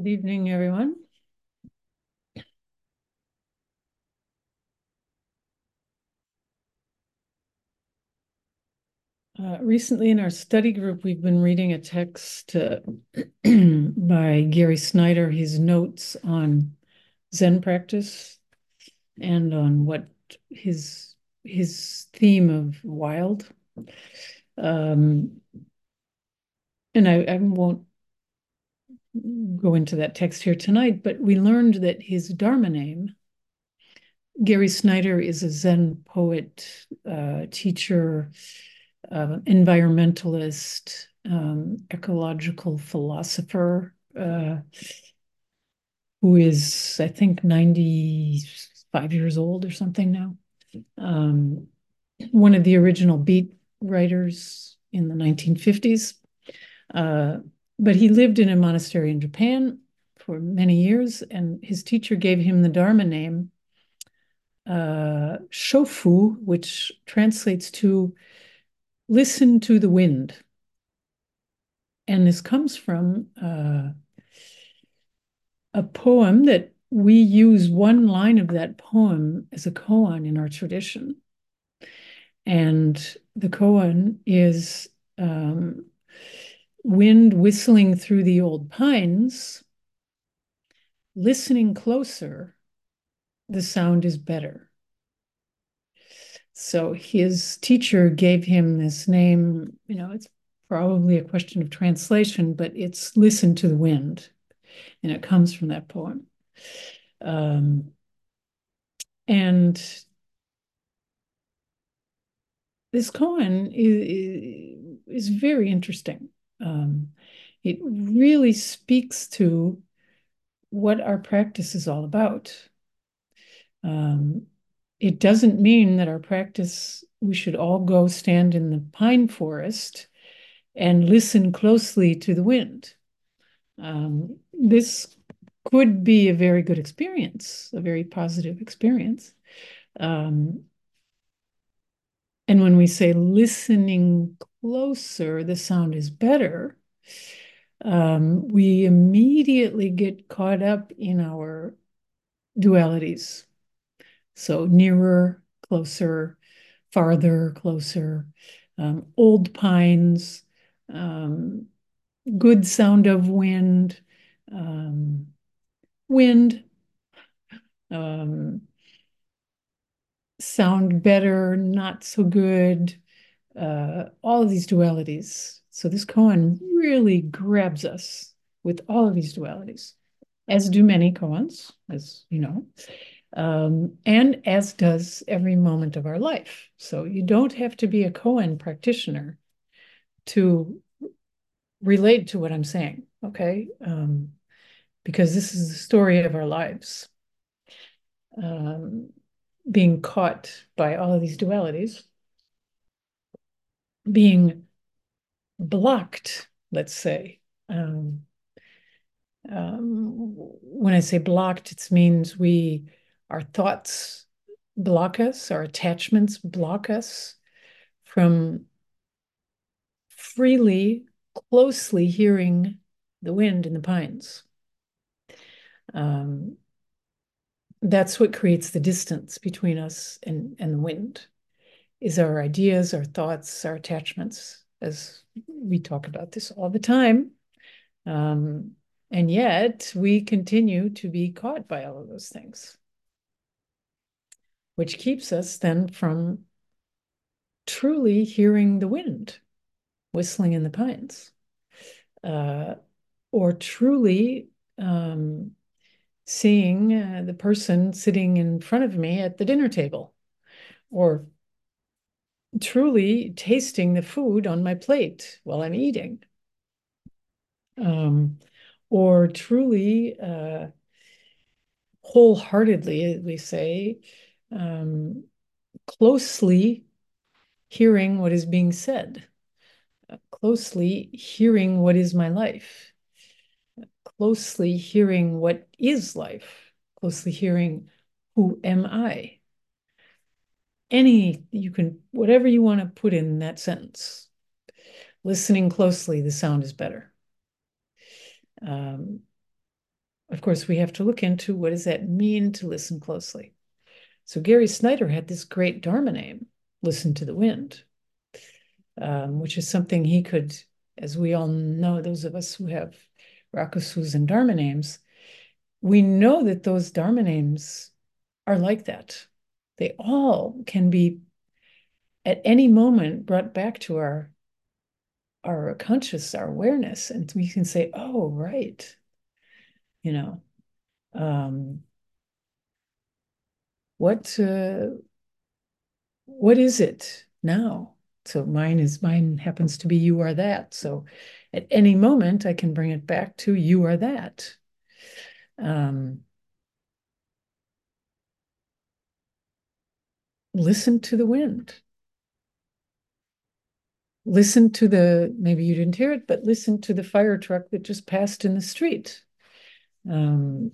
Good evening, everyone. Uh, recently in our study group, we've been reading a text uh, by Gary Snyder, his notes on Zen practice and on what his his theme of wild. Um, and I, I won't go into that text here tonight, but we learned that his Dharma name, Gary Snyder, is a Zen poet, uh, teacher, uh, environmentalist, um, ecological philosopher, uh, who is, I think, 95 years old or something now. Um, one of the original beat writers in the 1950s. But he lived in a monastery in Japan for many years, and his teacher gave him the Dharma name, uh, Chofu, which translates to listen to the wind. And this comes from uh, a poem that we use one line of that poem as a koan in our tradition. And the koan is um, wind whistling through the old pines, listening closer, the sound is better. So his teacher gave him this name, you know, it's probably a question of translation, but it's Listen to the Wind. And it comes from that poem. Um, and this koan is, is very interesting um, it really speaks to what our practice is all about. Um, it doesn't mean that our practice, we should all go stand in the pine forest and listen closely to the wind. Um, this could be a very good experience, a very positive experience. Um, and when we say listening closer, the sound is better, um, we immediately get caught up in our dualities. So nearer, closer, farther, closer, um, old pines, um, good sound of wind, um, wind, um, sound better, not so good, uh, all of these dualities. So this koan really grabs us with all of these dualities, as do many koans, as you know, um, and as does every moment of our life. So you don't have to be a koan practitioner to relate to what I'm saying, okay? Um, because this is the story of our lives. Um, being caught by all of these dualities, being blocked, let's say. Um, um, when I say blocked, it means we, our thoughts block us, our attachments block us from freely, closely hearing the wind in the pines. Um, that's what creates the distance between us and, and the wind is our ideas, our thoughts, our attachments, as we talk about this all the time. Um, and yet we continue to be caught by all of those things, which keeps us then from truly hearing the wind whistling in the pines, uh, or truly um, seeing uh, the person sitting in front of me at the dinner table, or truly tasting the food on my plate while I'm eating. Um, or truly, uh, wholeheartedly, we say, um, closely hearing what is being said, closely hearing what is my life, closely hearing what is life, closely hearing who am I any, you can, whatever you want to put in that sentence. Listening closely, the sound is better. Um, of course, we have to look into what does that mean to listen closely. So Gary Snyder had this great Dharma name, Listen to the Wind, um, which is something he could, as we all know, those of us who have Rakusus and Dharma names, we know that those Dharma names are like that. They all can be at any moment brought back to our our conscious, our awareness, and we can say, "Oh, right," you know. Um, what uh, what is it now? So mine is mine happens to be you are that. So at any moment I can bring it back to you are that. Um, listen to the wind. Listen to the, maybe you didn't hear it, but listen to the fire truck that just passed in the street. Um,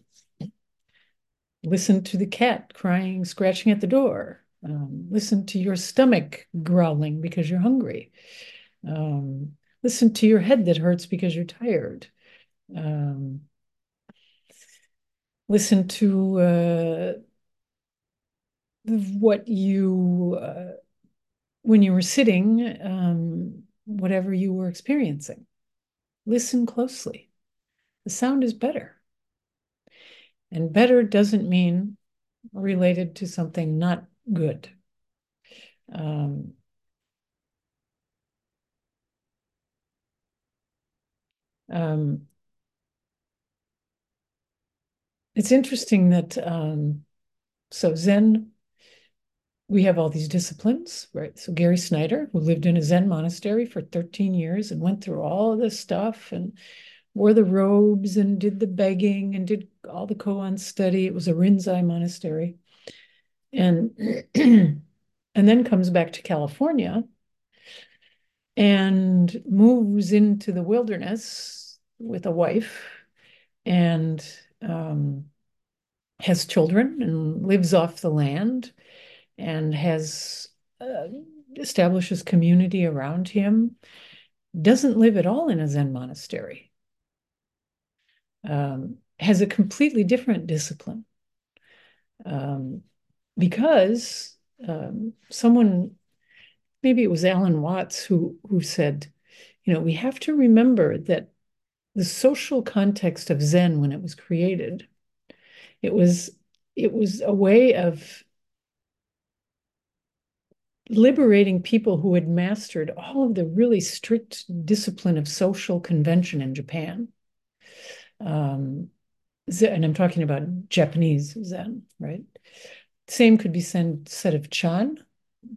listen to the cat crying, scratching at the door. Um, listen to your stomach growling because you're hungry. Um, listen to your head that hurts because you're tired. Um, listen to uh, what you, uh, when you were sitting, um, whatever you were experiencing. Listen closely. The sound is better. And better doesn't mean related to something not good. Um, um, it's interesting that um, so Zen, we have all these disciplines, right? So Gary Snyder, who lived in a Zen monastery for 13 years and went through all of this stuff and wore the robes and did the begging and did all the koan study. It was a Rinzai monastery. And and then comes back to California and moves into the wilderness with a wife and um, has children and lives off the land and has uh, establishes community around him doesn't live at all in a zen monastery um, has a completely different discipline. Um, because um, someone, maybe it was Alan Watts, who, who said, you know, we have to remember that the social context of Zen when it was created, it was it was a way of liberating people who had mastered all of the really strict discipline of social convention in Japan um, and I'm talking about Japanese Zen, right? Same could be said, said of Chan,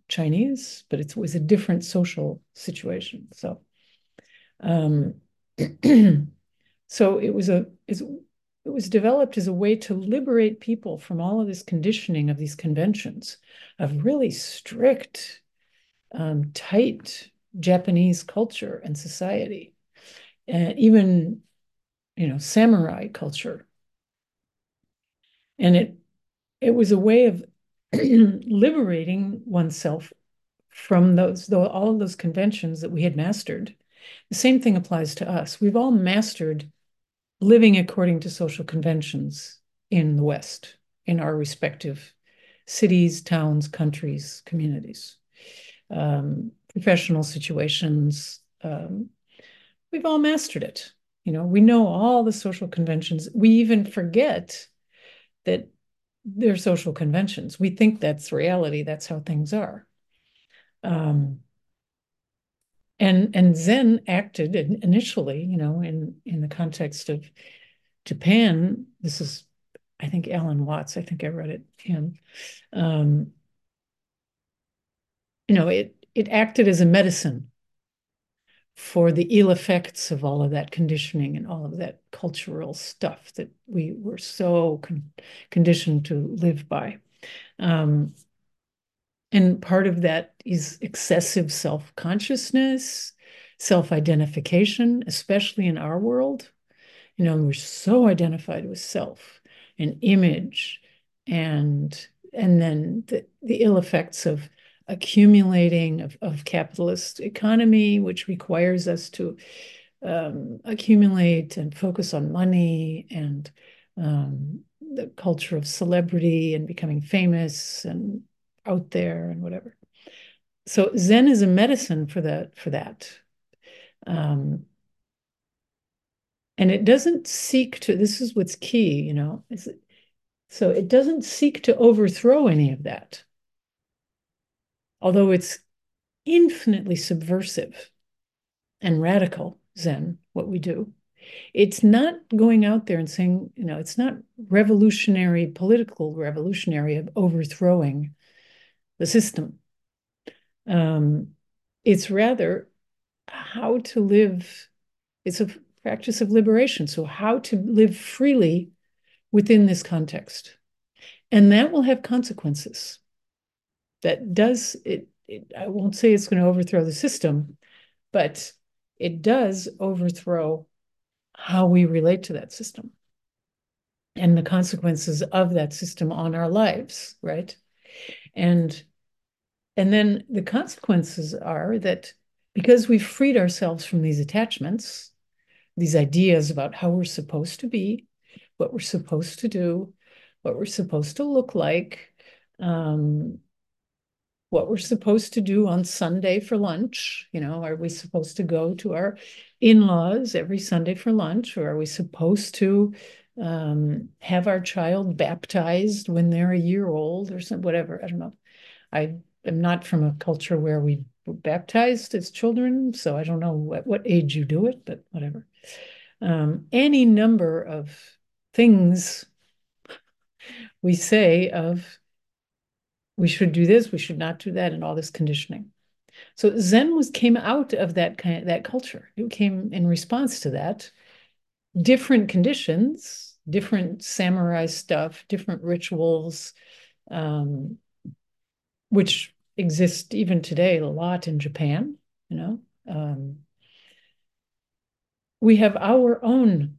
Chinese, but it was a different social situation. So, um, so it was a it was developed as a way to liberate people from all of this conditioning of these conventions of really strict, um, tight Japanese culture and society, and even you know, samurai culture. And it it was a way of liberating oneself from those though all of those conventions that we had mastered. The same thing applies to us. We've all mastered living according to social conventions in the West, in our respective cities, towns, countries, communities, um, professional situations. Um, we've all mastered it. You know, we know all the social conventions. We even forget that they're social conventions. We think that's reality. That's how things are. Um, and and Zen acted initially, you know, in in the context of Japan. This is, I think, Alan Watts. I think I read it him. Um, you know, it it acted as a medicine for the ill effects of all of that conditioning and all of that cultural stuff that we were so con conditioned to live by. Um, and part of that is excessive self consciousness, self identification, especially in our world. You know, we're so identified with self and image and and then the, the ill effects of accumulating of, of capitalist economy, which requires us to um, accumulate and focus on money and um, the culture of celebrity and becoming famous and out there and whatever. So Zen is a medicine for that for that. Um, and it doesn't seek to this is what's key you know so it doesn't seek to overthrow any of that although it's infinitely subversive and radical zen what we do it's not going out there and saying you know it's not revolutionary political revolutionary of overthrowing the system um, it's rather how to live it's a practice of liberation. So, how to live freely within this context. And that will have consequences. That does it, it I won't say it's going to overthrow the system, but it does overthrow how we relate to that system and the consequences of that system on our lives, right? And and then the consequences are that because we've freed ourselves from these attachments, these ideas about how we're supposed to be, what we're supposed to do, what we're supposed to look like, um, what we're supposed to do on Sunday for lunch. You know, are we supposed to go to our in laws every Sunday for lunch, or are we supposed to um, have our child baptized when they're a year old or something, whatever? I don't know. I am not from a culture where we were baptized as children, so I don't know what, what age you do it, but whatever. Um, any number of things we say of we should do this, we should not do that, and all this conditioning. So Zen was came out of that kind of, that culture. It came in response to that. Different conditions, different samurai stuff, different rituals, um, which exist even today a lot in Japan, you know. Um, we have our own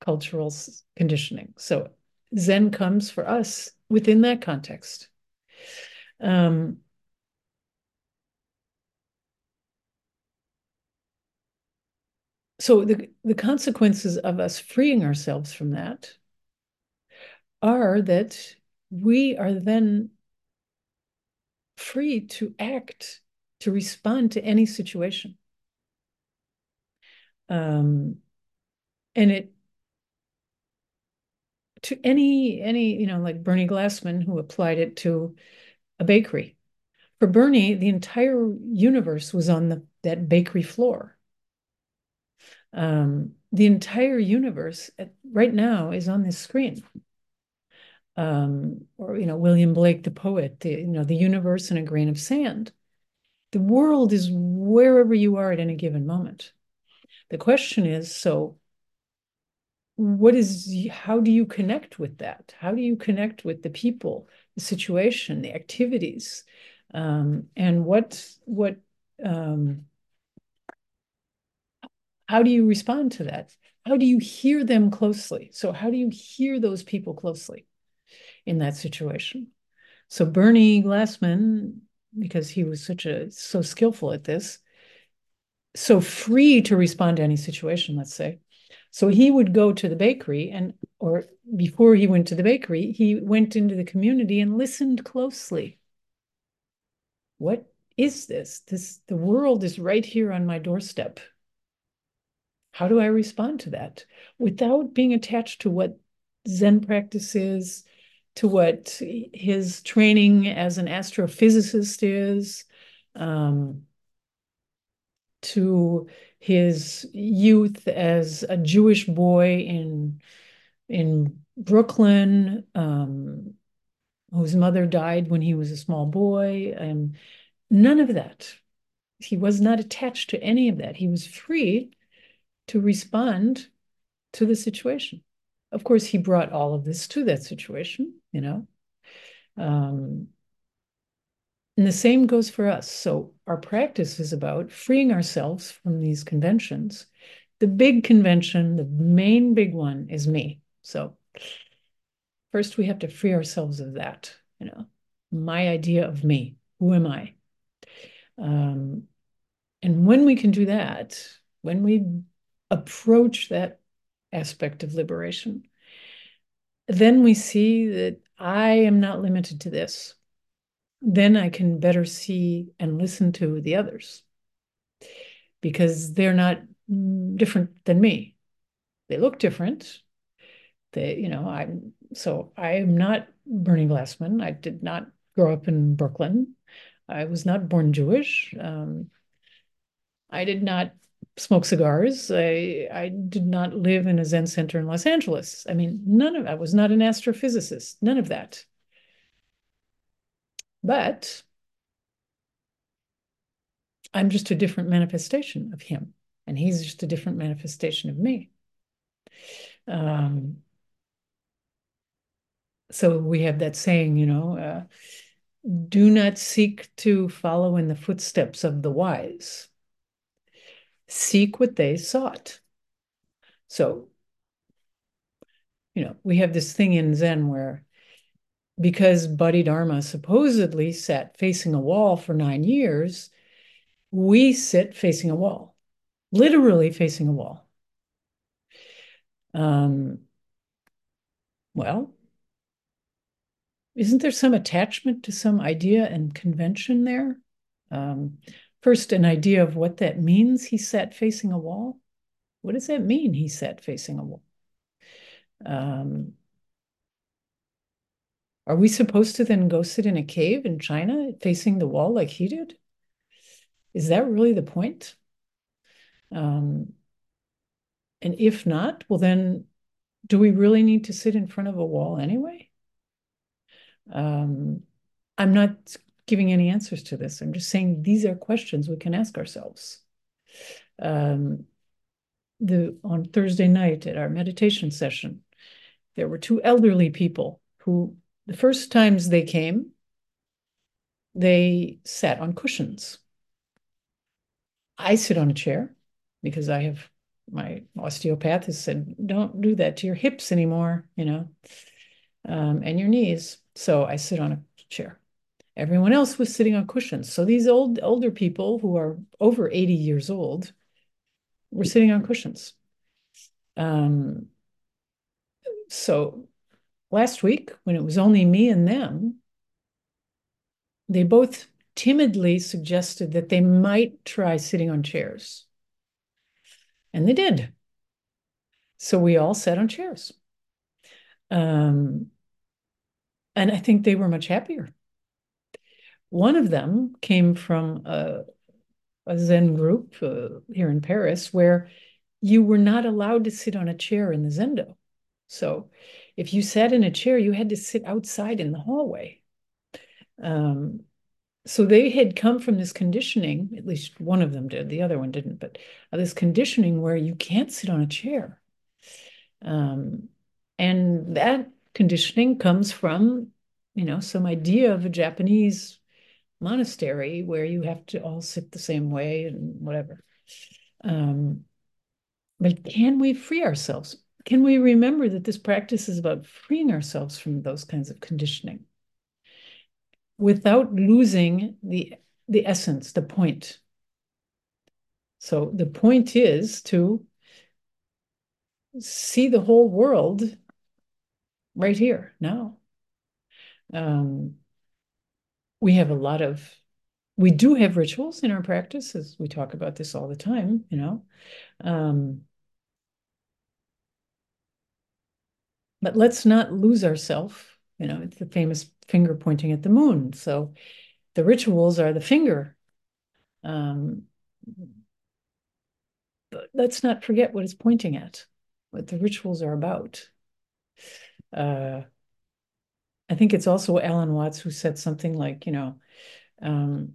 cultural conditioning. So Zen comes for us within that context. Um, so the, the consequences of us freeing ourselves from that are that we are then free to act, to respond to any situation. Um, and it to any any you know like Bernie Glassman who applied it to a bakery. For Bernie, the entire universe was on the that bakery floor. Um, the entire universe at, right now is on this screen um, or you know William Blake, the poet, the, you know the universe in a grain of sand. The world is wherever you are at any given moment. The question is, so what is how do you connect with that? How do you connect with the people, the situation, the activities, um, and what what um, how do you respond to that? How do you hear them closely? So how do you hear those people closely? In that situation. So Bernie Glassman, because he was such a so skillful at this, so free to respond to any situation, let's say. So he would go to the bakery and or before he went to the bakery, he went into the community and listened closely. What is this? This the world is right here on my doorstep. How do I respond to that without being attached to what Zen practice is, to what his training as an astrophysicist is, um, to his youth as a Jewish boy in in Brooklyn, um, whose mother died when he was a small boy. and none of that. He was not attached to any of that. He was free to respond to the situation. Of course, he brought all of this to that situation you know? Um, and the same goes for us. So our practice is about freeing ourselves from these conventions. The big convention, the main big one is me. So first we have to free ourselves of that, you know, my idea of me. Who am I? Um, and when we can do that, when we approach that aspect of liberation, then we see that I am not limited to this. Then I can better see and listen to the others because they're not different than me. They look different. They, you know, I'm so I am not Bernie Glassman. I did not grow up in Brooklyn. I was not born Jewish. Um, I did not smoke cigars. I I did not live in a Zen center in Los Angeles. I mean, none of I was not an astrophysicist. None of that. But I'm just a different manifestation of him, and he's just a different manifestation of me. Um, so we have that saying, you know, uh, do not seek to follow in the footsteps of the wise seek what they sought. So, you know, we have this thing in Zen where because Bodhidharma supposedly sat facing a wall for nine years, we sit facing a wall, literally facing a wall. Um, well, isn't there some attachment to some idea and convention there? Um, First, an idea of what that means. He sat facing a wall. What does that mean? He sat facing a wall. Um, are we supposed to then go sit in a cave in China facing the wall like he did? Is that really the point? Um, and if not, well, then do we really need to sit in front of a wall anyway? Um, I'm not giving any answers to this. I'm just saying these are questions we can ask ourselves. Um, the on Thursday night at our meditation session, there were two elderly people who, the first times they came, they sat on cushions. I sit on a chair because I have my osteopath has said, don't do that to your hips anymore, you know, um, and your knees. So I sit on a chair. Everyone else was sitting on cushions. So these old older people who are over 80 years old were sitting on cushions. Um, so last week, when it was only me and them, they both timidly suggested that they might try sitting on chairs. And they did. So we all sat on chairs. Um, and I think they were much happier. One of them came from a, a Zen group uh, here in Paris where you were not allowed to sit on a chair in the Zendo. So if you sat in a chair, you had to sit outside in the hallway. Um, so they had come from this conditioning, at least one of them did, the other one didn't, but uh, this conditioning where you can't sit on a chair. Um, and that conditioning comes from, you know, some idea of a Japanese monastery where you have to all sit the same way and whatever. Um, but can we free ourselves? Can we remember that this practice is about freeing ourselves from those kinds of conditioning without losing the, the essence, the point? So the point is to see the whole world right here now. Um, we have a lot of we do have rituals in our practice as we talk about this all the time you know? Um, but let's not lose ourselves you know it's the famous finger pointing at the moon. So the rituals are the finger. Um, but let's not forget what it's pointing at what the rituals are about. Uh, I think it's also Alan Watts who said something like, you know, um,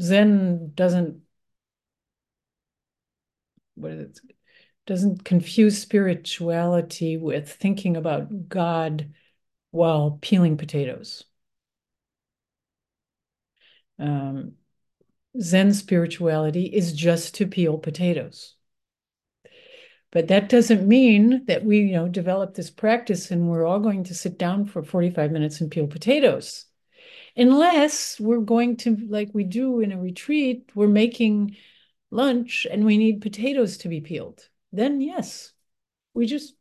Zen doesn't what is it? Doesn't confuse spirituality with thinking about God while peeling potatoes. Um, Zen spirituality is just to peel potatoes. But that doesn't mean that we, you know, develop this practice and we're all going to sit down for 45 minutes and peel potatoes. Unless we're going to, like we do in a retreat, we're making lunch and we need potatoes to be peeled. Then yes, we just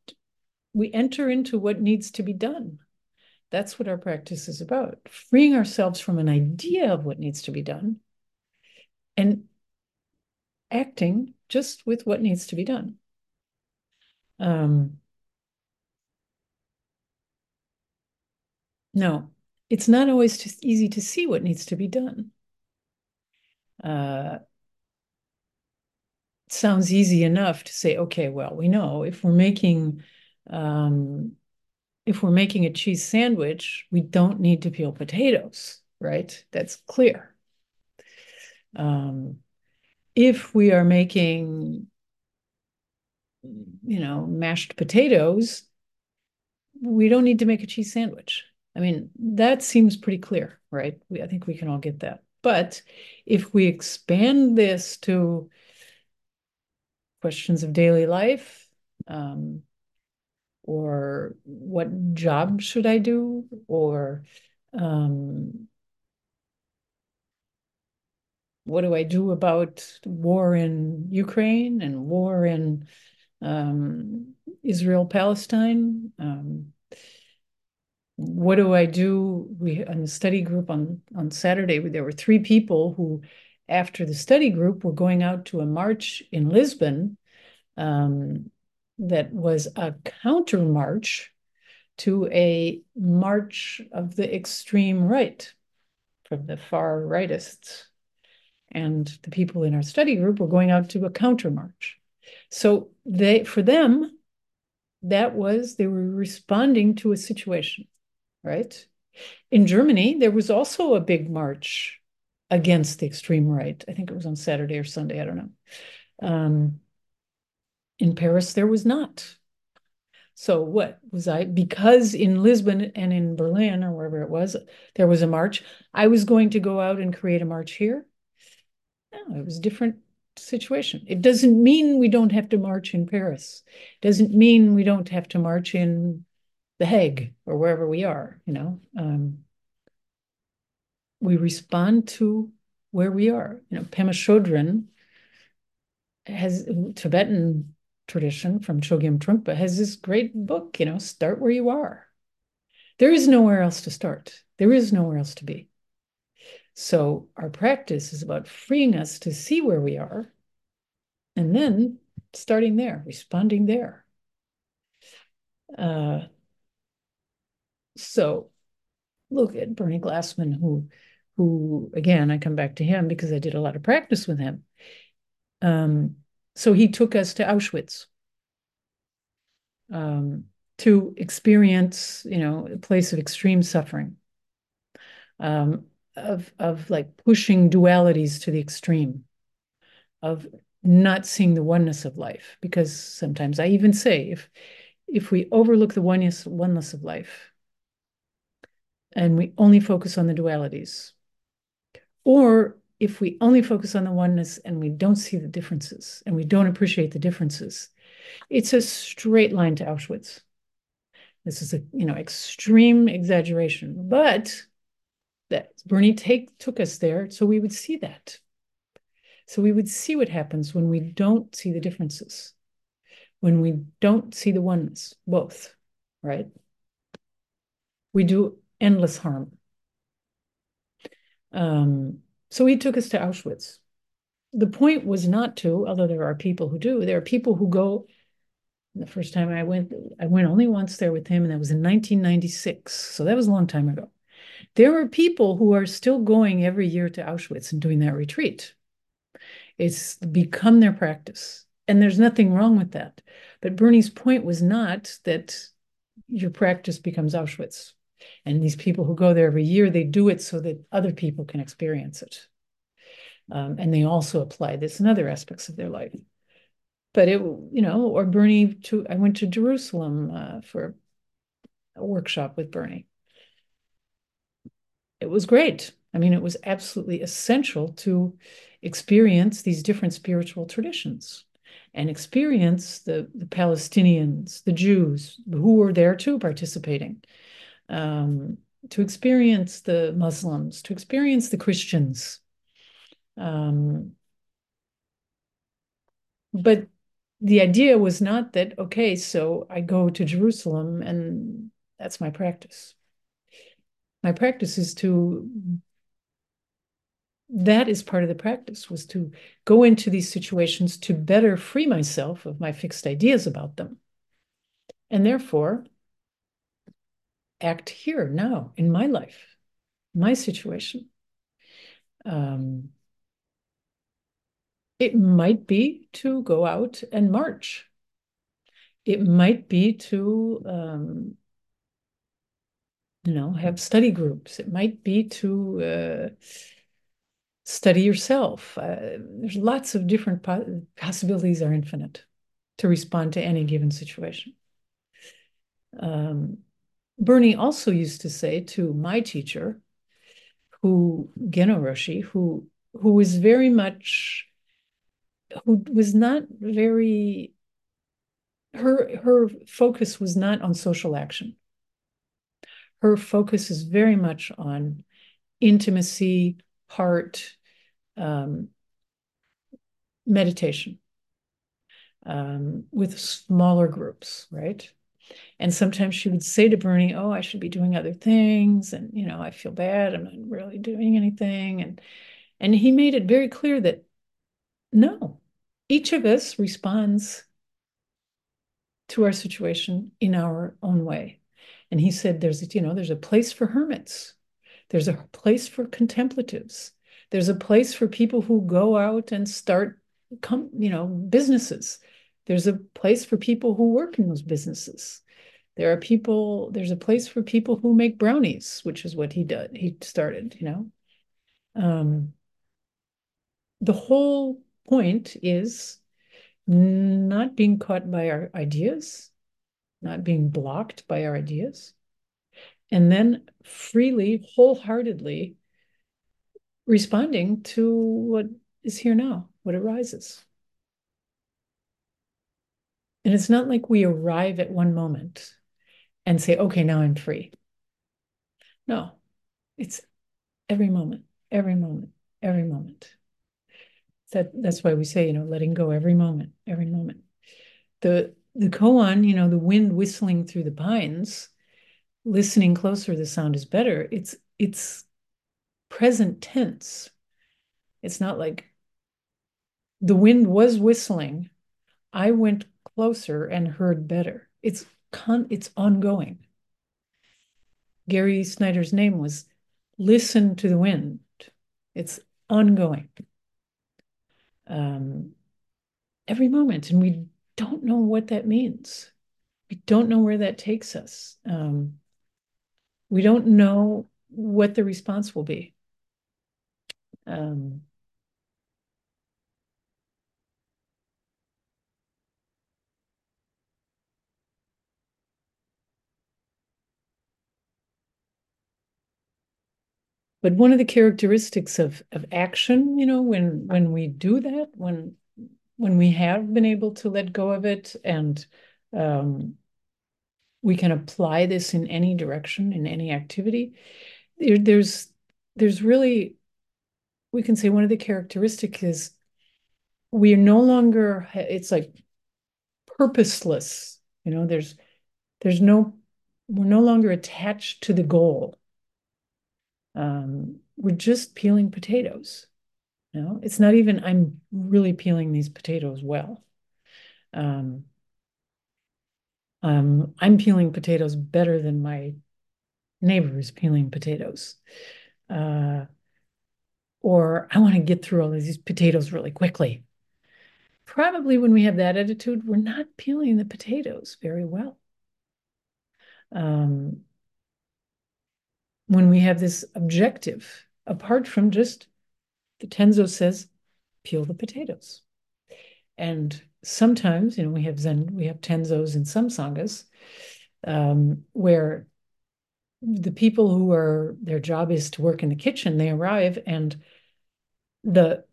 we enter into what needs to be done. That's what our practice is about freeing ourselves from an idea of what needs to be done and acting just with what needs to be done. Um, no, it's not always just easy to see what needs to be done. Uh, sounds easy enough to say, okay, well, we know if we're making um, if we're making a cheese sandwich, we don't need to peel potatoes, right? That's clear. Um, if we are making, you know, mashed potatoes, we don't need to make a cheese sandwich. I mean, that seems pretty clear, right? We, I think we can all get that. But if we expand this to questions of daily life, um, or what job should I do, or um, what do I do about war in Ukraine and war in um, Israel Palestine? Um, what do I do? We in the study group on on Saturday, there were three people who, after the study group, were going out to a march in Lisbon um, that was a counter march to a march of the extreme right from the far rightists. And the people in our study group were going out to a counter march. So they for them, that was they were responding to a situation, right? In Germany, there was also a big march against the extreme right. I think it was on Saturday or Sunday, I don't know. Um, in Paris, there was not. So what was I? Because in Lisbon and in Berlin or wherever it was, there was a march. I was going to go out and create a march here. No, it was different situation. It doesn't mean we don't have to march in Paris. It doesn't mean we don't have to march in The Hague or wherever we are. You know, um, we respond to where we are. You know, Pema Chodron has Tibetan tradition from Chogyam Trungpa has this great book, you know, start where you are. There is nowhere else to start. There is nowhere else to be. So our practice is about freeing us to see where we are and then starting there, responding there. Uh, so look at Bernie Glassman, who, who again, I come back to him because I did a lot of practice with him. Um, so he took us to Auschwitz um, to experience, you know, a place of extreme suffering, um, of of like pushing dualities to the extreme, of not seeing the oneness of life. Because sometimes I even say, if if we overlook the oneness oneness of life, and we only focus on the dualities, or if we only focus on the oneness and we don't see the differences and we don't appreciate the differences, it's a straight line to Auschwitz. This is a you know extreme exaggeration, but that Bernie take took us there so we would see that. So we would see what happens when we don't see the differences, when we don't see the oneness, both, right? We do endless harm. Um, so he took us to Auschwitz. The point was not to, although there are people who do, there are people who go. The first time I went, I went only once there with him, and that was in 1996. So that was a long time ago. There are people who are still going every year to Auschwitz and doing that retreat. It's become their practice. And there's nothing wrong with that. But Bernie's point was not that your practice becomes Auschwitz. And these people who go there every year, they do it so that other people can experience it. Um, and they also apply this in other aspects of their life. But it, you know, or Bernie, to, I went to Jerusalem uh, for a workshop with Bernie. It was great. I mean, it was absolutely essential to experience these different spiritual traditions and experience the, the Palestinians, the Jews who were there too participating, um, to experience the Muslims, to experience the Christians. Um, but the idea was not that, okay, so I go to Jerusalem and that's my practice. My practice is to, that is part of the practice, was to go into these situations to better free myself of my fixed ideas about them. And therefore, act here now in my life, my situation. Um, it might be to go out and march. It might be to, um, you know, have study groups. It might be to uh, study yourself. Uh, there's lots of different po possibilities are infinite to respond to any given situation. Um, Bernie also used to say to my teacher, who Geno Roshi, who who was very much who was not very her her focus was not on social action. Her focus is very much on intimacy, heart, um, meditation um, with smaller groups, right? And sometimes she would say to Bernie, "Oh, I should be doing other things, and you know, I feel bad. I'm not really doing anything." And and he made it very clear that no, each of us responds to our situation in our own way. And he said, there's, you know, there's a place for hermits. There's a place for contemplatives. There's a place for people who go out and start, come, you know, businesses. There's a place for people who work in those businesses. There are people, there's a place for people who make brownies, which is what he did. He started, you know. Um, the whole point is not being caught by our ideas, not being blocked by our ideas, and then freely, wholeheartedly responding to what is here now, what arises. And it's not like we arrive at one moment and say, okay, now I'm free. No, it's every moment, every moment, every moment that that's why we say, you know, letting go every moment, every moment. The the koan, you know, the wind whistling through the pines, listening closer, the sound is better. It's it's present tense. It's not like the wind was whistling. I went closer and heard better. It's con it's ongoing. Gary Snyder's name was listen to the wind. It's ongoing um, every moment. And we don't know what that means. We don't know where that takes us. Um, we don't know what the response will be. Um, But one of the characteristics of of action, you know, when when we do that, when when we have been able to let go of it and um, we can apply this in any direction, in any activity, there, there's there's really we can say one of the characteristics is we are no longer it's like purposeless you know there's there's no we're no longer attached to the goal um, we're just peeling potatoes. Know, it's not even I'm really peeling these potatoes well. Um, um, I'm peeling potatoes better than my neighbors peeling potatoes. Uh, or I want to get through all of these potatoes really quickly. Probably when we have that attitude, we're not peeling the potatoes very well. Um, when we have this objective, apart from just the Tenzo says, peel the potatoes. And sometimes, you know, we have Zen, we have Tenzos in some sanghas um, where the people who are their job is to work in the kitchen, they arrive and the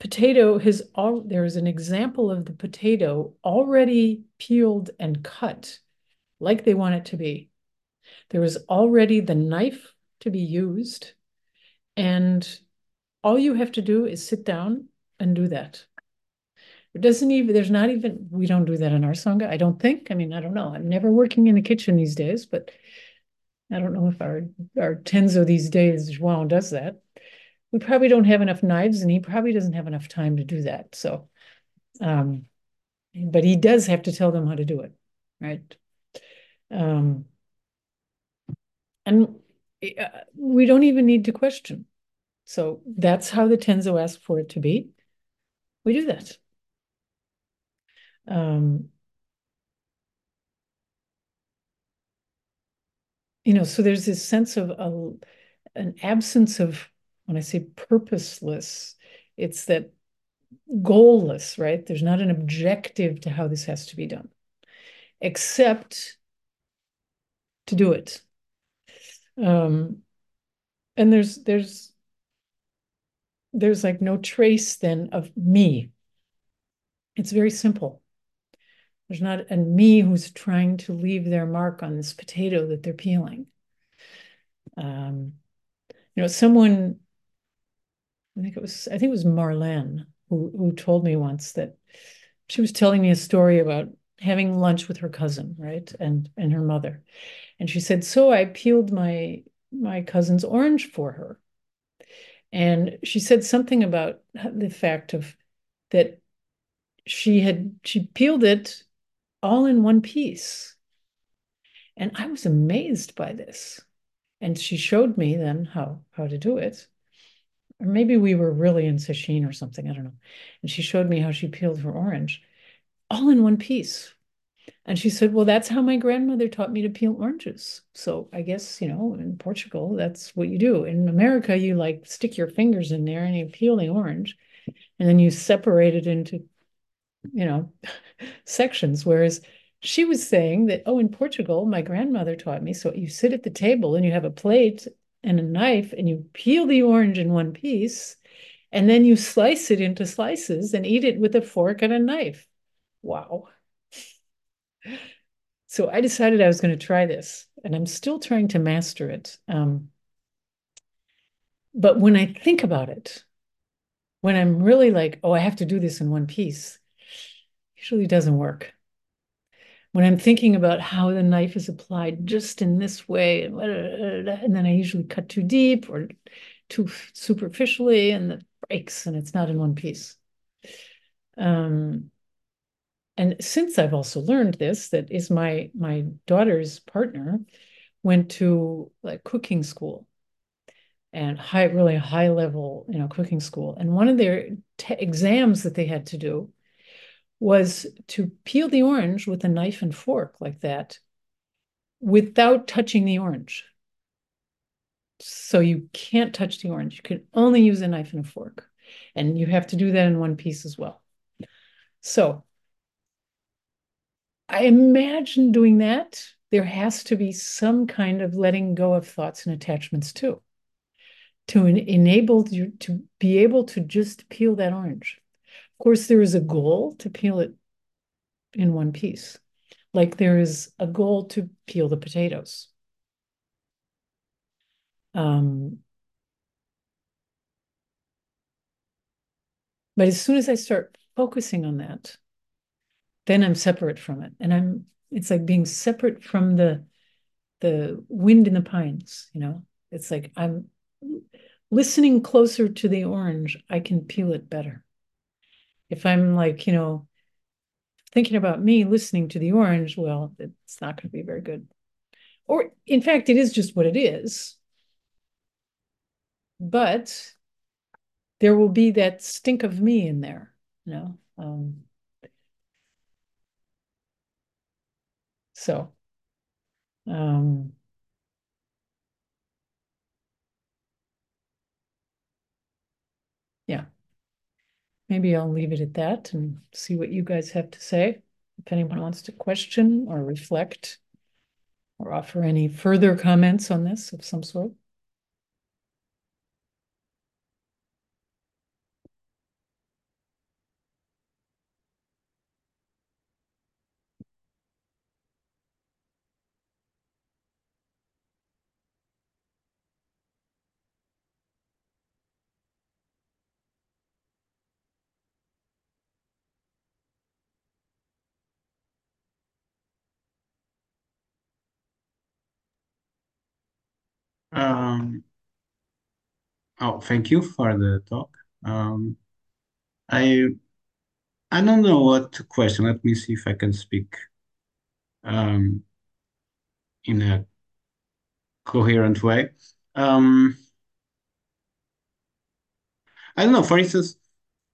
potato has all there's an example of the potato already peeled and cut like they want it to be. There was already the knife to be used. And all you have to do is sit down and do that. It doesn't even, there's not even, we don't do that in our Sangha, I don't think. I mean, I don't know. I'm never working in the kitchen these days, but I don't know if our, our Tenzo these days, João does that. We probably don't have enough knives and he probably doesn't have enough time to do that. So, um, but he does have to tell them how to do it, right? Um, and uh, we don't even need to question. So that's how the Tenzo asked for it to be. We do that. Um, you know, so there's this sense of a, an absence of, when I say purposeless, it's that goalless, right? There's not an objective to how this has to be done, except to do it. Um, and there's there's there's like no trace then of me. It's very simple. There's not a me who's trying to leave their mark on this potato that they're peeling. Um, you know, someone, I think it was, I think it was Marlene who, who told me once that she was telling me a story about having lunch with her cousin, right, and and her mother, and she said, so I peeled my my cousin's orange for her, and she said something about the fact of that she had she peeled it all in one piece. And I was amazed by this. And she showed me then how how to do it. Or maybe we were really in sesshin or something, I don't know. And she showed me how she peeled her orange all in one piece. And she said, Well, that's how my grandmother taught me to peel oranges. So I guess, you know, in Portugal, that's what you do. In America, you like stick your fingers in there and you peel the orange and then you separate it into, you know, sections. Whereas she was saying that, oh, in Portugal, my grandmother taught me. So you sit at the table and you have a plate and a knife and you peel the orange in one piece and then you slice it into slices and eat it with a fork and a knife. Wow. So I decided I was going to try this and I'm still trying to master it. Um, but when I think about it, when I'm really like, oh, I have to do this in one piece, usually doesn't work. When I'm thinking about how the knife is applied just in this way, and then I usually cut too deep or too superficially, and it breaks, and it's not in one piece. Um, and since I've also learned this, that is my my daughter's partner went to like cooking school and high really high level you know cooking school and one of their exams that they had to do was to peel the orange with a knife and fork like that without touching the orange. So you can't touch the orange. You can only use a knife and a fork. And you have to do that in one piece as well. So I imagine doing that. There has to be some kind of letting go of thoughts and attachments too, to enable you to be able to just peel that orange. Of course, there is a goal to peel it in one piece, like there is a goal to peel the potatoes. Um, but as soon as I start focusing on that, then I'm separate from it. And I'm it's like being separate from the the wind in the pines, you know. It's like I'm listening closer to the orange, I can peel it better if I'm like, you know, thinking about me listening to the orange, well, it's not going to be very good. Or in fact, it is just what it is. But there will be that stink of me in there, you know. Um, so, um, yeah maybe I'll leave it at that and see what you guys have to say. If anyone wants to question or reflect or offer any further comments on this of some sort. Oh, thank you for the talk. Um, I I don't know what to question. Let me see if I can speak um, in a coherent way. Um, I don't know. For instance,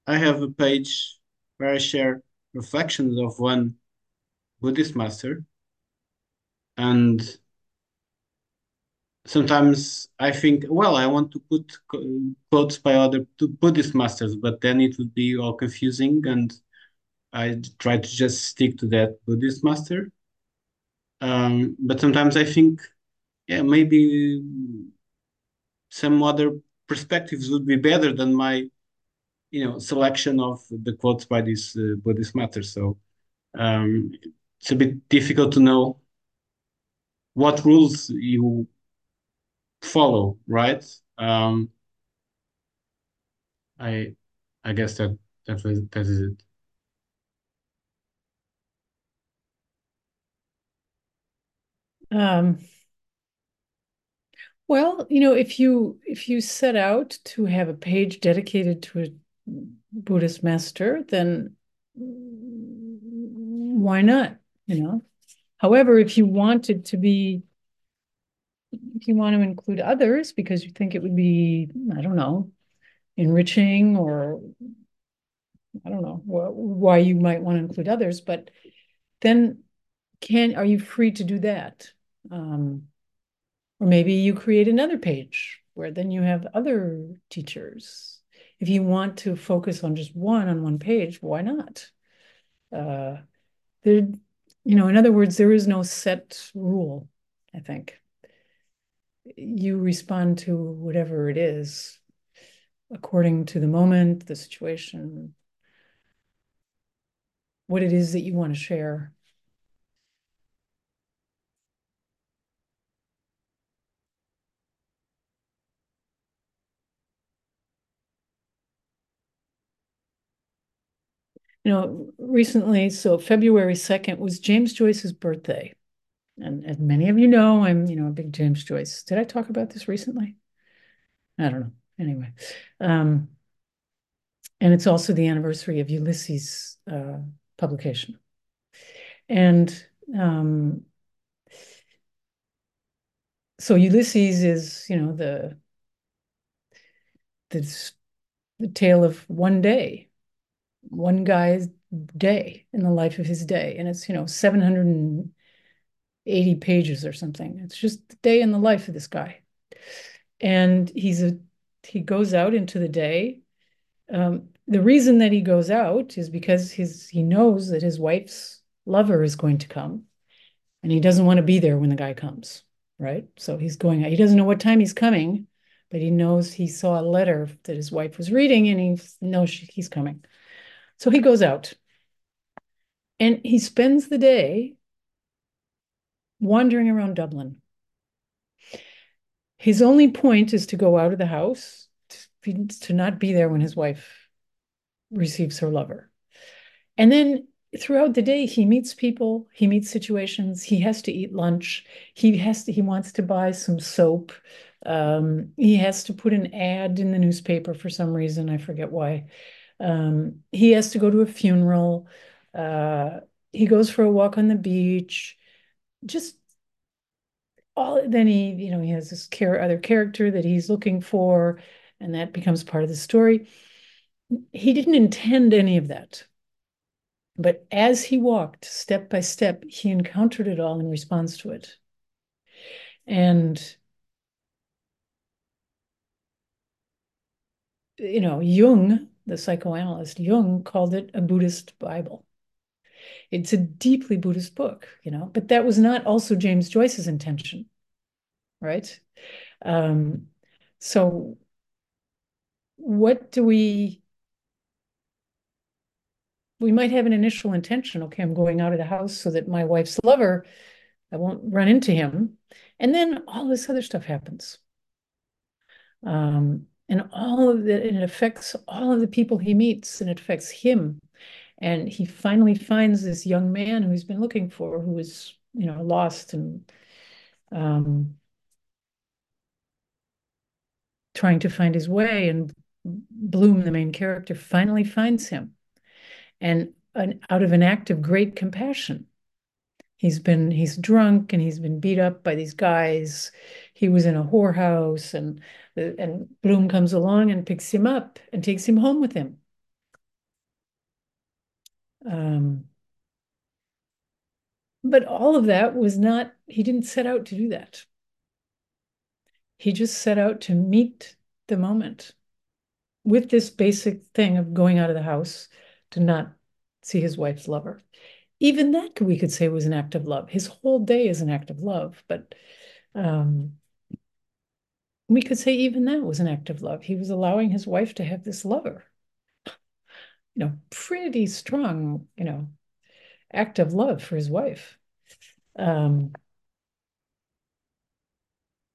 I have a page where I share reflections of one Buddhist master, and sometimes I think, well, I want to put quotes by other Buddhist masters, but then it would be all confusing, and I try to just stick to that Buddhist master. Um, but sometimes I think, yeah, maybe some other perspectives would be better than my, you know, selection of the quotes by this uh, Buddhist master. So um, it's a bit difficult to know what rules you follow, right? Um, I I guess that that was that is it. Um, well, you know, if you if you set out to have a page dedicated to a Buddhist master, then why not? You know. However, if you wanted to be, if you want to include others because you think it would be, I don't know, enriching or I don't know why you might want to include others, but then can are you free to do that? Um, or maybe you create another page where then you have other teachers. If you want to focus on just one on one page, why not? Uh, there, you know, in other words, there is no set rule, I think. You respond to whatever it is according to the moment, the situation, what it is that you want to share. You know, recently, so February 2nd was James Joyce's birthday. And as many of you know, I'm, you know, a big James Joyce. Did I talk about this recently? I don't know. Anyway, um, and it's also the anniversary of Ulysses uh, publication. And um, so Ulysses is, you know, the the the tale of one day, one guy's day in the life of his day, and it's you know 780 pages or something. It's just the day in the life of this guy, and he's a he goes out into the day. Um, the reason that he goes out is because his he knows that his wife's lover is going to come, and he doesn't want to be there when the guy comes, right? So he's going out. He doesn't know what time he's coming, but he knows he saw a letter that his wife was reading, and he knows she, he's coming. So he goes out, and he spends the day wandering around Dublin. His only point is to go out of the house to, to not be there when his wife receives her lover. And then throughout the day he meets people he meets situations he has to eat lunch he has to he wants to buy some soap um, he has to put an ad in the newspaper for some reason i forget why um, he has to go to a funeral uh, he goes for a walk on the beach just all then he you know he has this care other character that he's looking for and that becomes part of the story he didn't intend any of that but as he walked step by step, he encountered it all in response to it. And, you know, Jung, the psychoanalyst, Jung called it a Buddhist Bible. It's a deeply Buddhist book, you know, but that was not also James Joyce's intention, right? Um, so, what do we we might have an initial intention. Okay, I'm going out of the house so that my wife's lover, I won't run into him. And then all this other stuff happens. Um, and all of that, and it affects all of the people he meets and it affects him. And he finally finds this young man who he's been looking for, who is, you know, lost and um, trying to find his way, and Bloom, the main character, finally finds him. And an, out of an act of great compassion, he's been he's drunk and he's been beat up by these guys. He was in a whorehouse, and and Bloom comes along and picks him up and takes him home with him. Um, but all of that was not, he didn't set out to do that. He just set out to meet the moment with this basic thing of going out of the house to not see his wife's lover. Even that we could say was an act of love. His whole day is an act of love, but um, we could say even that was an act of love. He was allowing his wife to have this lover. You know, pretty strong, you know, act of love for his wife. Um,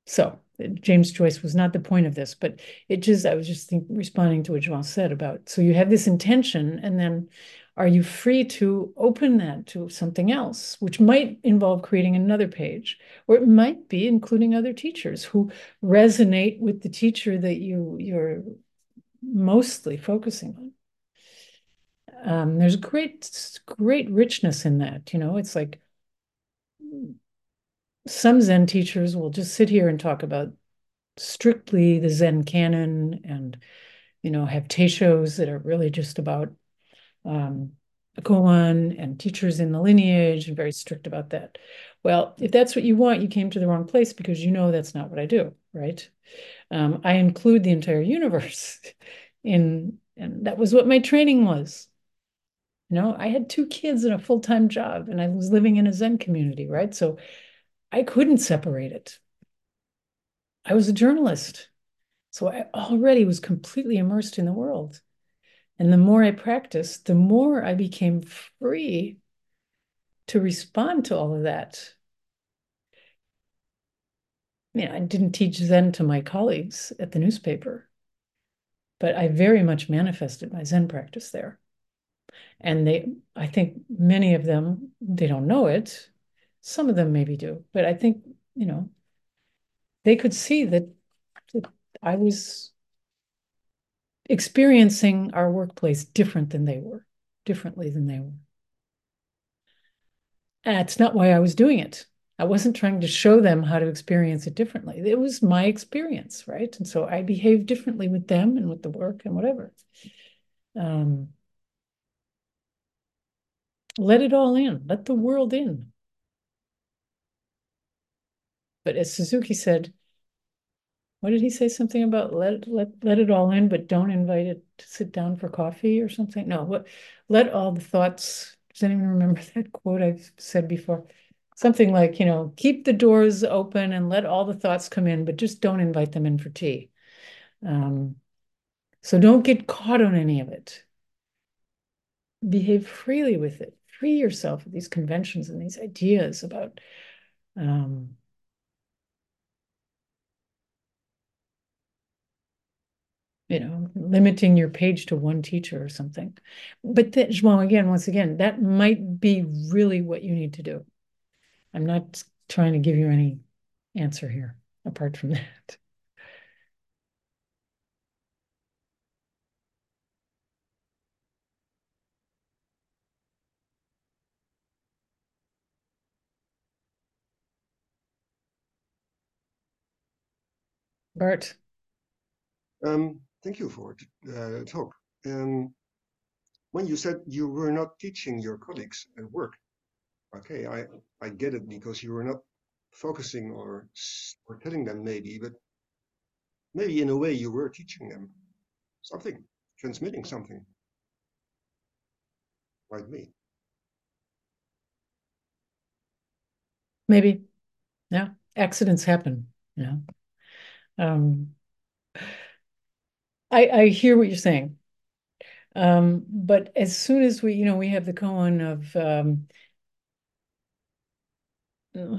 so James Joyce was not the point of this, but it just, I was just think, responding to what Joan said about, so you have this intention and then are you free to open that to something else, which might involve creating another page, or it might be including other teachers who resonate with the teacher that you, you're mostly focusing on. Um, there's great, great richness in that. You know, it's like some Zen teachers will just sit here and talk about strictly the Zen canon and, you know, have teishos that are really just about um, koan and teachers in the lineage and very strict about that. Well, if that's what you want, you came to the wrong place because you know that's not what I do, right? Um, I include the entire universe in, and that was what my training was. You know, I had two kids and a full-time job and I was living in a Zen community, right? So I couldn't separate it. I was a journalist. So I already was completely immersed in the world. And the more I practiced, the more I became free to respond to all of that. I mean, I didn't teach Zen to my colleagues at the newspaper, but I very much manifested my Zen practice there. And they, I think many of them, they don't know it. Some of them maybe do, but I think, you know, they could see that, that I was experiencing our workplace different than they were, differently than they were. That's not why I was doing it. I wasn't trying to show them how to experience it differently. It was my experience, right? And so I behaved differently with them and with the work and whatever. Um, let it all in, let the world in. But as Suzuki said, what did he say? Something about let let let it all in, but don't invite it to sit down for coffee or something. No, what let all the thoughts. Does anyone remember that quote I've said before? Something like, you know, keep the doors open and let all the thoughts come in, but just don't invite them in for tea. Um, so don't get caught on any of it. Behave freely with it. Free yourself of these conventions and these ideas about um, you know, limiting your page to one teacher or something. But well, again, once again, that might be really what you need to do. I'm not trying to give you any answer here apart from that. Bart. Um, thank you for the uh, talk. Um, when you said you were not teaching your colleagues at work, okay, I, I get it because you were not focusing or, or telling them maybe, but maybe in a way you were teaching them something, transmitting something. Like me. Maybe. Yeah. Accidents happen, you know. Um, I, I hear what you're saying. Um, but as soon as we, you know, we have the koan of um,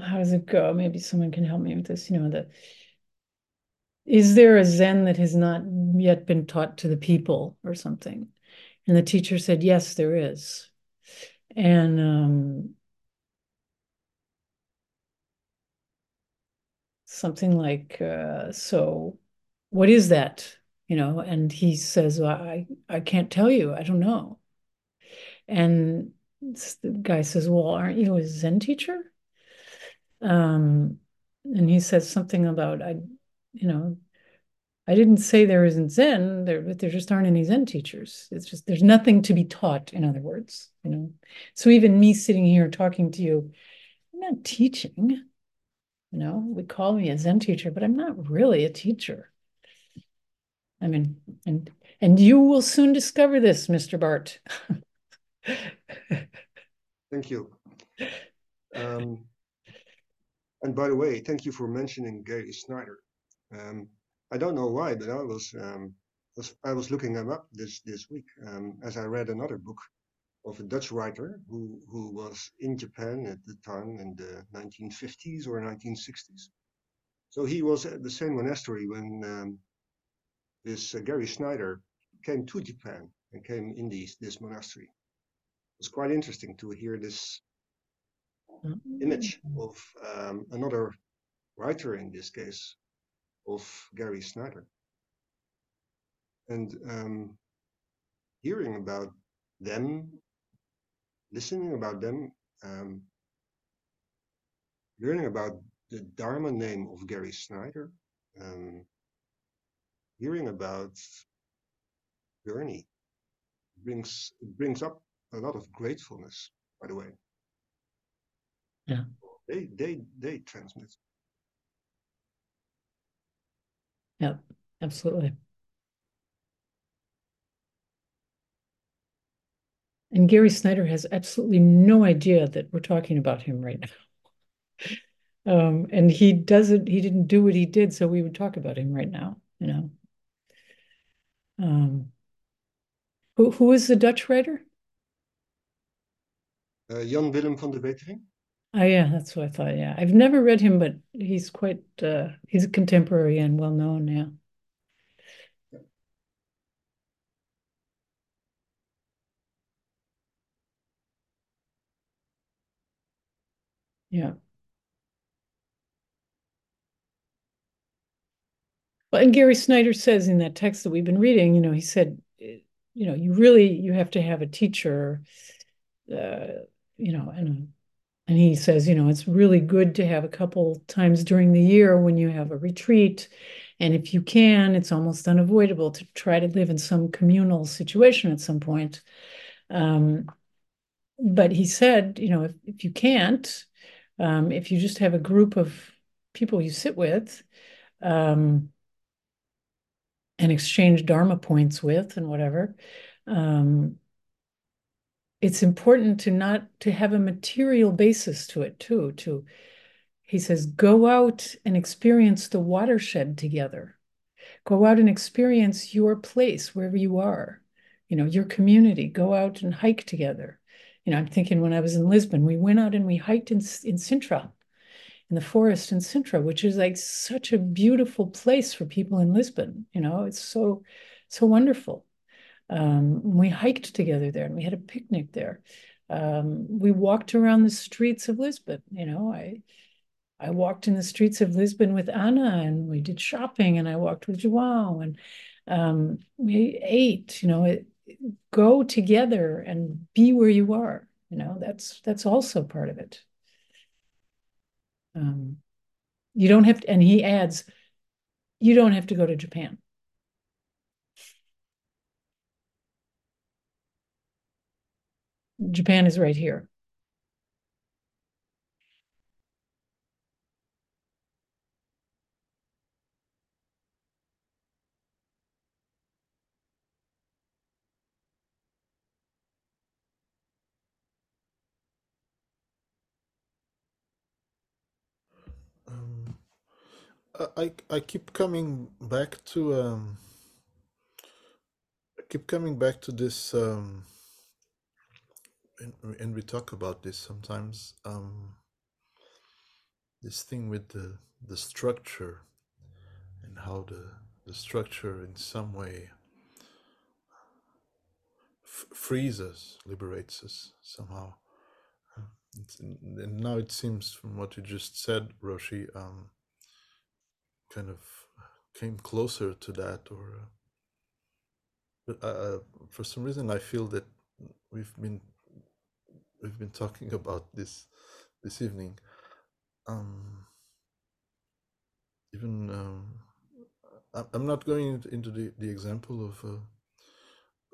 how does it go? Maybe someone can help me with this. You know, the, is there a Zen that has not yet been taught to the people or something? And the teacher said, yes, there is. And um, something like, uh, so what is that? You know, and he says, well, I, I can't tell you. I don't know. And the guy says, well, aren't you a Zen teacher? Um, and he says something about, I, you know, I didn't say there isn't Zen, there, but there just aren't any Zen teachers. It's just, there's nothing to be taught, in other words, you know. So even me sitting here talking to you, I'm not teaching. You know, we call me a Zen teacher, but I'm not really a teacher. I mean, and and you will soon discover this, Mr. Bart. thank you. Um, and by the way, thank you for mentioning Gary Snyder. Um, I don't know why, but I was, um, I was looking him up this this week um, as I read another book of a Dutch writer who who was in Japan at the time in the 1950s or 1960s. So he was at the same monastery when um, this uh, Gary Snyder came to Japan and came in these, this monastery. It was quite interesting to hear this image of um, another writer in this case of Gary Snyder. And um, hearing about them, listening about them, um, learning about the Dharma name of Gary Snyder, um, hearing about Bernie brings brings up a lot of gratefulness, by the way. Yeah. They they they transmit. Yeah, absolutely. And Gary Snyder has absolutely no idea that we're talking about him right now. um, and he doesn't, he didn't do what he did, so we would talk about him right now, you know. Um, who, who is the Dutch writer? Uh, Jan Willem van der Wetering. Oh yeah, that's what I thought. Yeah, I've never read him, but he's quite uh, he's a contemporary and well known. Yeah. Yeah. Well, and Gary Snyder says in that text that we've been reading, you know, he said, you know, you really you have to have a teacher, uh, you know, and and he says, you know, it's really good to have a couple times during the year when you have a retreat. And if you can, it's almost unavoidable to try to live in some communal situation at some point. Um, but he said, you know, if, if you can't, um, if you just have a group of people you sit with um, and exchange Dharma points with and whatever, um, it's important to not to have a material basis to it too to he says go out and experience the watershed together. Go out and experience your place wherever you are you know your community. Go out and hike together you know i'm thinking when i was in lisbon we went out and we hiked in, in sintra in the forest in sintra which is like such a beautiful place for people in lisbon you know it's so so wonderful um, we hiked together there and we had a picnic there. Um, we walked around the streets of Lisbon. You know, I I walked in the streets of Lisbon with Anna and we did shopping and I walked with Joao and um, we ate, you know, it, go together and be where you are. You know, that's that's also part of it. Um, you don't have to, and he adds, you don't have to go to Japan. Japan is right here. I I keep coming back to um, I keep coming back to this um, and, and we talk about this sometimes um, this thing with the the structure and how the the structure in some way frees us liberates us somehow. And now it seems from what you just said roshi um, kind of came closer to that or uh, but uh, for some reason I feel that we've been we've been talking about this this evening. Um, even um, I'm not going into into the, the example of uh,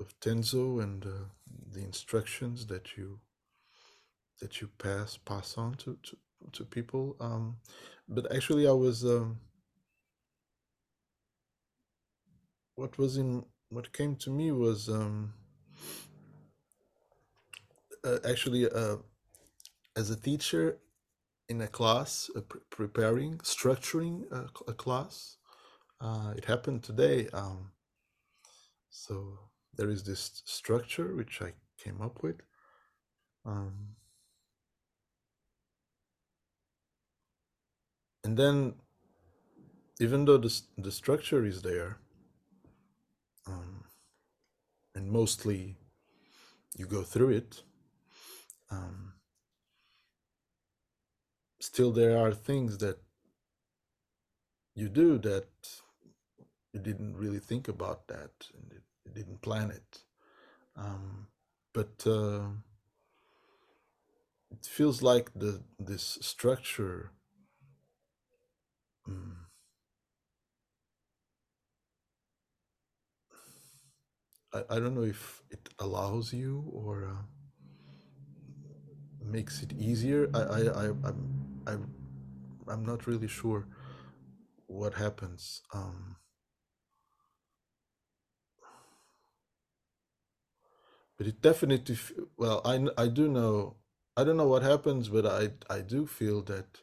of Tenzo and uh, the instructions that you that you pass pass on to to, to people. Um, but actually I was um, what was in what came to me was um, uh, actually uh, as a teacher in a class uh, pre- preparing structuring a, a class uh, it happened today um, so there is this structure which i came up with um, and then even though the, the structure is there and mostly you go through it um, still there are things that you do that you didn't really think about that and you didn't plan it. Um, but uh, it feels like the this structure mm, I, I don't know if it allows you or uh, makes it easier. I, I, I I'm, I'm I'm not really sure what happens um, but it definitely well I, I do know i don't know what happens but i i do feel that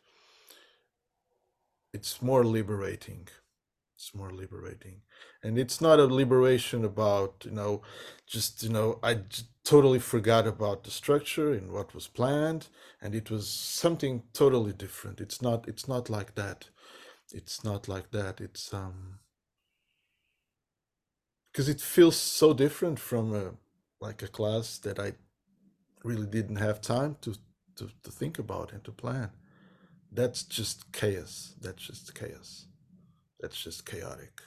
it's more liberating it's more liberating and it's not a liberation about you know just you know i totally forgot about the structure and what was planned and it was something totally different it's not it's not like that it's not like that it's um because it feels so different from a like a class that i really didn't have time to, to, to think about and to plan. That's just chaos. That's just chaos. That's just chaotic.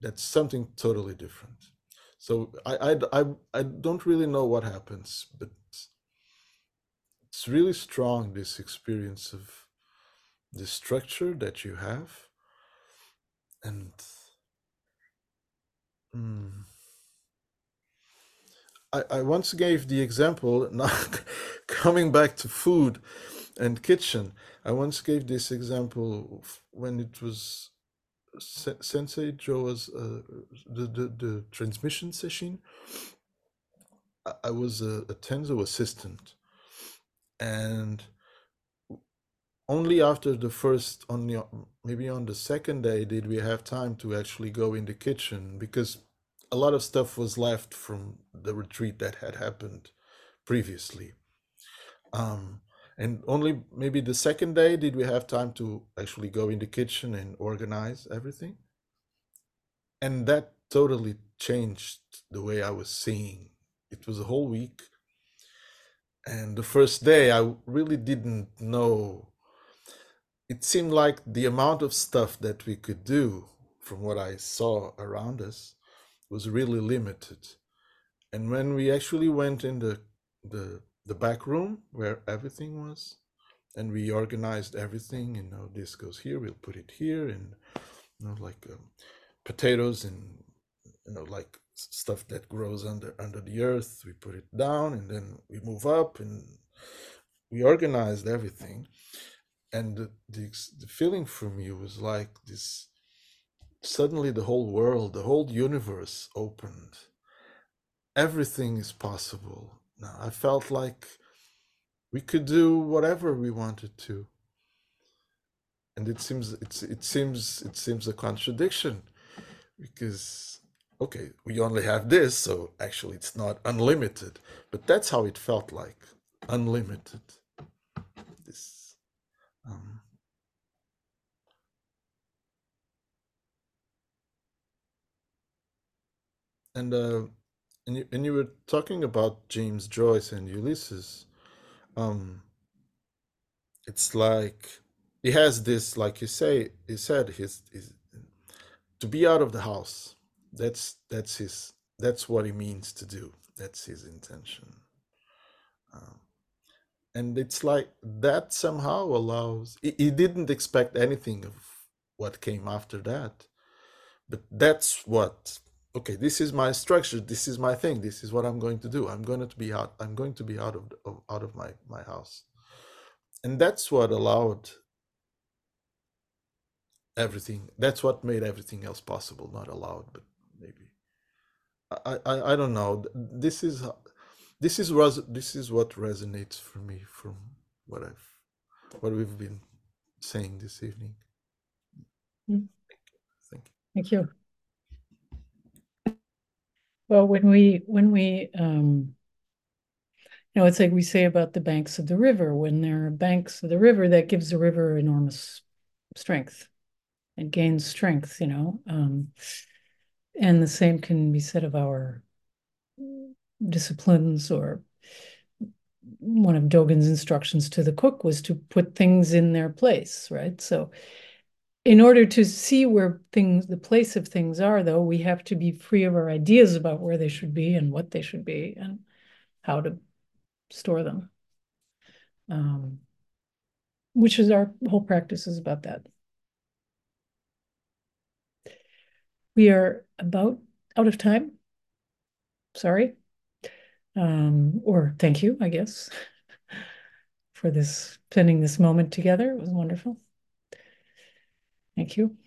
That's something totally different. So I, I, I, I don't really know what happens, but it's really strong this experience of the structure that you have. And mm, I, I once gave the example, not coming back to food and kitchen. I once gave this example when it was Sensei Joe's uh, the, the the transmission session. I, was a, a Tenzo assistant, and only after the first, on- maybe on the second day, did we have time to actually go in the kitchen because a lot of stuff was left from the retreat that had happened previously. Um, and only maybe the second day did we have time to actually go in the kitchen and organize everything. And that totally changed the way I was seeing. It was a whole week. And the first day, I really didn't know. It seemed like the amount of stuff that we could do from what I saw around us was really limited. And when we actually went in the the the back room where everything was, and we organized everything, you know, this goes here, we'll put it here, and you know, like um, potatoes and you know, like stuff that grows under under the earth, we put it down, and then we move up, and we organized everything. And the the, the feeling for me was like this. Suddenly, the whole world, the whole universe opened everything is possible now i felt like we could do whatever we wanted to. And it seems it's it seems it seems a contradiction because okay we only have this so actually it's not unlimited but that's how it felt like unlimited. This um, and uh and you, and you were talking about james joyce and ulysses um it's like he has this like you say he said his, his to be out of the house. That's that's his. That's what he means to do. That's his intention. Um, and it's like that somehow allows. He, he didn't expect anything of what came after that, but that's what. Okay, this is my structure. This is my thing. This is what I'm going to do. I'm going to be out. I'm going to be out of, of out of my my house, and that's what allowed everything that's what made everything else possible not allowed but maybe i i, I don't know this is this is res- this is what resonates for me from what i've what we've been saying this evening Mm. thank you Thank you. Well, when we, when we, um, you know, it's like we say about the banks of the river, when there are banks of the river, that gives the river enormous strength. It gains strength, you know, um, and the same can be said of our disciplines or one of Dogen's instructions to the cook was to put things in their place, right? So in order to see where things, the place of things are, though, we have to be free of our ideas about where they should be and what they should be and how to store them. Um, which is our whole practice is about that. We are about out of time. Sorry. Um, or thank you, I guess, for this spending this moment together. It was wonderful. Thank you.